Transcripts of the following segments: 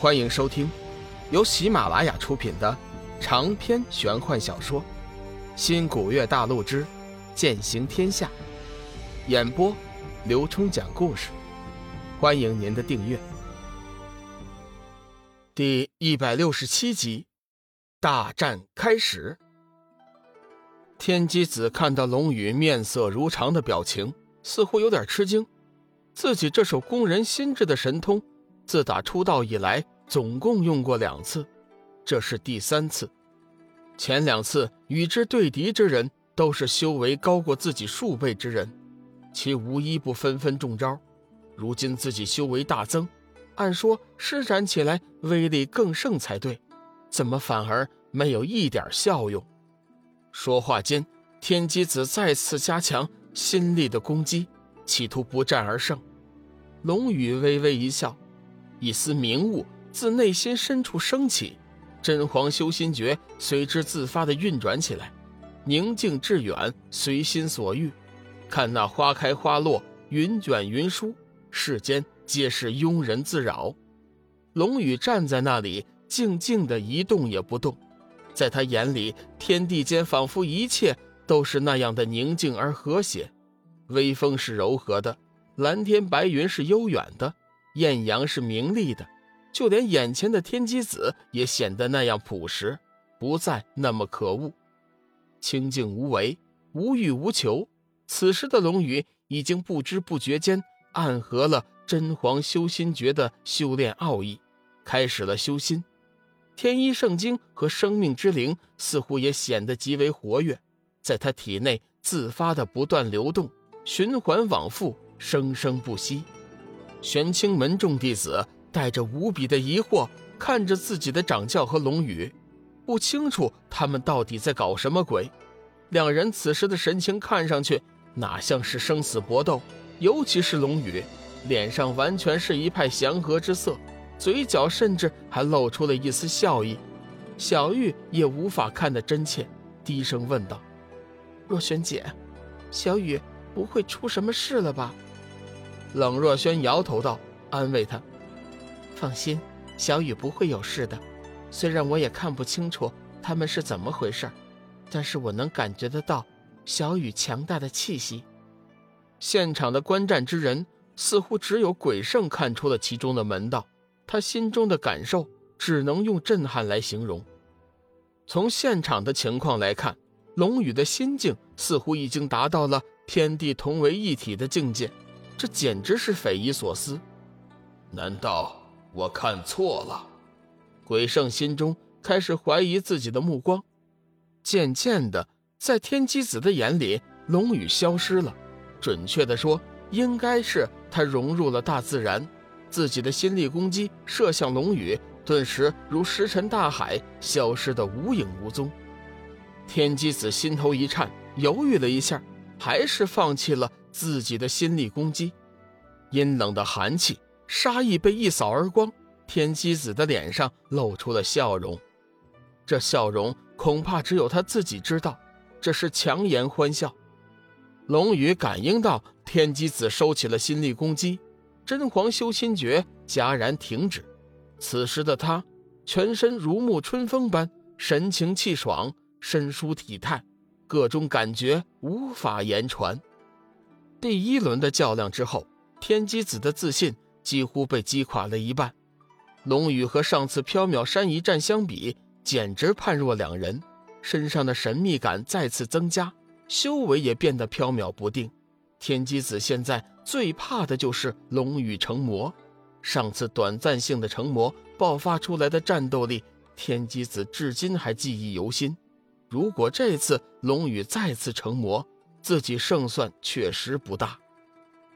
欢迎收听由喜马拉雅出品的长篇玄幻小说《新古月大陆之剑行天下》，演播刘冲讲故事。欢迎您的订阅。第一百六十七集，大战开始。天机子看到龙宇面色如常的表情，似乎有点吃惊。自己这手攻人心智的神通。自打出道以来，总共用过两次，这是第三次。前两次与之对敌之人都是修为高过自己数倍之人，其无一不纷纷中招。如今自己修为大增，按说施展起来威力更盛才对，怎么反而没有一点效用？说话间，天机子再次加强心力的攻击，企图不战而胜。龙宇微微一笑。一丝明悟自内心深处升起，真皇修心诀随之自发地运转起来，宁静致远，随心所欲。看那花开花落，云卷云舒，世间皆是庸人自扰。龙宇站在那里，静静的一动也不动，在他眼里，天地间仿佛一切都是那样的宁静而和谐，微风是柔和的，蓝天白云是悠远的。艳阳是明丽的，就连眼前的天机子也显得那样朴实，不再那么可恶。清静无为，无欲无求。此时的龙宇已经不知不觉间暗合了真皇修心诀的修炼奥义，开始了修心。天一圣经和生命之灵似乎也显得极为活跃，在他体内自发的不断流动，循环往复，生生不息。玄清门众弟子带着无比的疑惑看着自己的掌教和龙宇，不清楚他们到底在搞什么鬼。两人此时的神情看上去哪像是生死搏斗，尤其是龙宇，脸上完全是一派祥和之色，嘴角甚至还露出了一丝笑意。小玉也无法看得真切，低声问道：“若萱姐，小雨不会出什么事了吧？”冷若萱摇头道：“安慰他，放心，小雨不会有事的。虽然我也看不清楚他们是怎么回事，但是我能感觉得到小雨强大的气息。”现场的观战之人似乎只有鬼圣看出了其中的门道，他心中的感受只能用震撼来形容。从现场的情况来看，龙宇的心境似乎已经达到了天地同为一体的境界。这简直是匪夷所思，难道我看错了？鬼圣心中开始怀疑自己的目光。渐渐的，在天机子的眼里，龙宇消失了。准确的说，应该是他融入了大自然，自己的心力攻击射向龙宇，顿时如石沉大海，消失的无影无踪。天机子心头一颤，犹豫了一下，还是放弃了。自己的心力攻击，阴冷的寒气、杀意被一扫而光。天机子的脸上露出了笑容，这笑容恐怕只有他自己知道，这是强颜欢笑。龙宇感应到天机子收起了心力攻击，真皇修心诀戛然停止。此时的他，全身如沐春风般，神清气爽，身舒体态，各种感觉无法言传。第一轮的较量之后，天机子的自信几乎被击垮了一半。龙宇和上次缥缈山一战相比，简直判若两人，身上的神秘感再次增加，修为也变得缥缈不定。天机子现在最怕的就是龙宇成魔。上次短暂性的成魔爆发出来的战斗力，天机子至今还记忆犹新。如果这次龙宇再次成魔，自己胜算确实不大，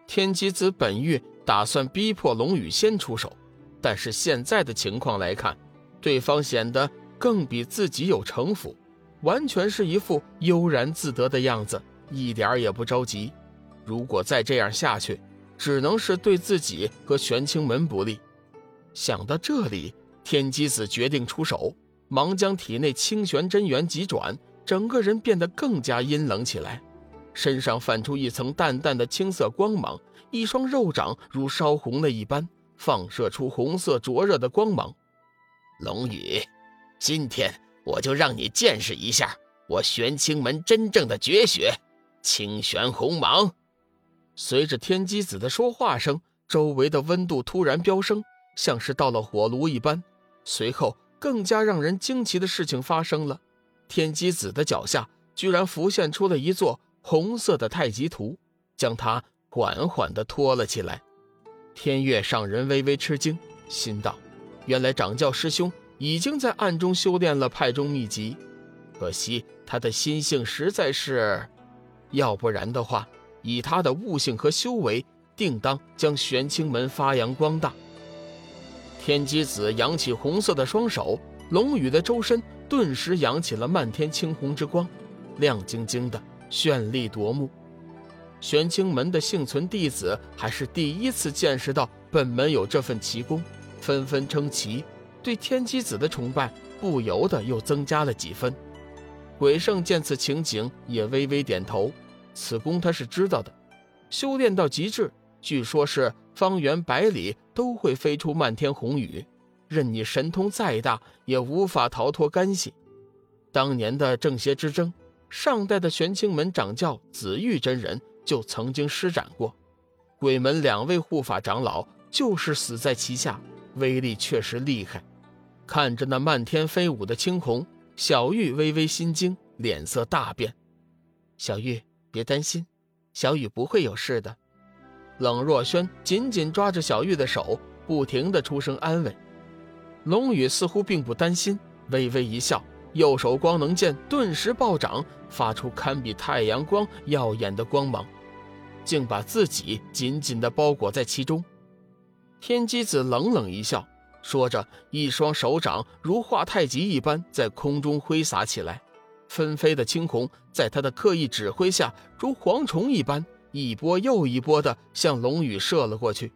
天机子本欲打算逼迫龙宇先出手，但是现在的情况来看，对方显得更比自己有城府，完全是一副悠然自得的样子，一点也不着急。如果再这样下去，只能是对自己和玄清门不利。想到这里，天机子决定出手，忙将体内清玄真元急转，整个人变得更加阴冷起来。身上泛出一层淡淡的青色光芒，一双肉掌如烧红了一般，放射出红色灼热的光芒。龙宇，今天我就让你见识一下我玄清门真正的绝学——清玄红芒。随着天机子的说话声，周围的温度突然飙升，像是到了火炉一般。随后，更加让人惊奇的事情发生了：天机子的脚下居然浮现出了一座红色的太极图，将他缓缓地托了起来。天月上人微微吃惊，心道。原来掌教师兄已经在暗中修炼了派中秘籍，可惜他的心性实在是，要不然的话，以他的悟性和修为，定当将玄清门发扬光大。天机子扬起红色的双手，龙宇的周身顿时扬起了漫天青红之光，亮晶晶的，绚丽夺目。玄清门的幸存弟子还是第一次见识到本门有这份奇功。纷纷称奇，对天机子的崇拜不由得又增加了几分。鬼圣见此情景，也微微点头。此功他是知道的，修炼到极致，据说是方圆百里都会飞出漫天红雨，任你神通再大，也无法逃脱干系。当年的正邪之争，上代的玄清门掌教紫玉真人就曾经施展过，鬼门两位护法长老就是死在其下。威力确实厉害，看着那漫天飞舞的青红，小玉微微心惊，脸色大变。小玉，别担心，小雨不会有事的。冷若轩紧紧抓着小玉的手，不停的出声安慰。龙宇似乎并不担心，微微一笑，右手光能剑顿时暴涨，发出堪比太阳光耀眼的光芒，竟把自己紧紧的包裹在其中。天机子冷冷一笑，说着，一双手掌如画太极一般在空中挥洒起来，纷飞的青红在他的刻意指挥下，如蝗虫一般，一波又一波的向龙宇射了过去。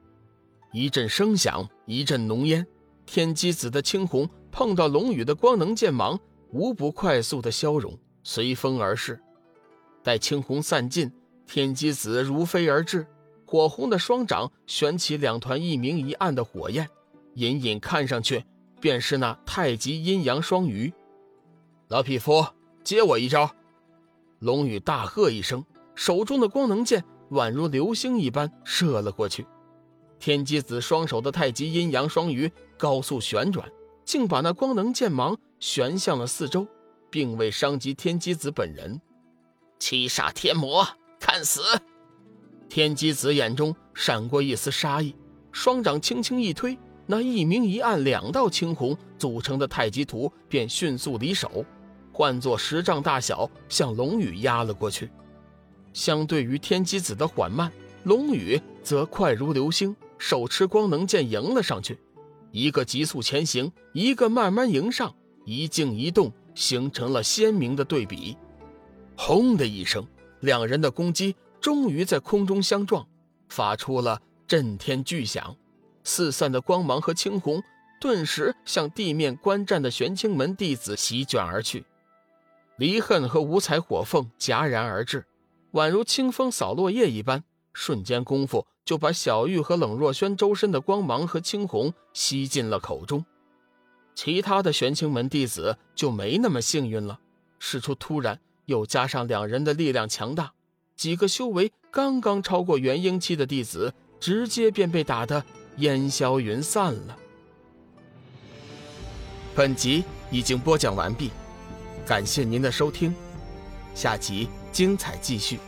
一阵声响，一阵浓烟，天机子的青红碰到龙宇的光能剑芒，无不快速的消融，随风而逝。待青红散尽，天机子如飞而至。火红的双掌旋起两团一明一暗的火焰，隐隐看上去便是那太极阴阳双鱼。老匹夫，接我一招！龙宇大喝一声，手中的光能剑宛如流星一般射了过去。天机子双手的太极阴阳双鱼高速旋转，竟把那光能剑芒旋向了四周，并未伤及天机子本人。七煞天魔，看死！天机子眼中闪过一丝杀意，双掌轻轻一推，那一明一暗两道青红组成的太极图便迅速离手，换作十丈大小，向龙宇压了过去。相对于天机子的缓慢，龙宇则快如流星，手持光能剑迎了上去，一个急速前行，一个慢慢迎上，一静一动，形成了鲜明的对比。轰的一声，两人的攻击。终于在空中相撞，发出了震天巨响，四散的光芒和青红顿时向地面观战的玄清门弟子席卷而去。离恨和五彩火凤戛然而至，宛如清风扫落叶一般，瞬间功夫就把小玉和冷若轩周身的光芒和青红吸进了口中。其他的玄清门弟子就没那么幸运了，事出突然，又加上两人的力量强大。几个修为刚刚超过元婴期的弟子，直接便被打得烟消云散了。本集已经播讲完毕，感谢您的收听，下集精彩继续。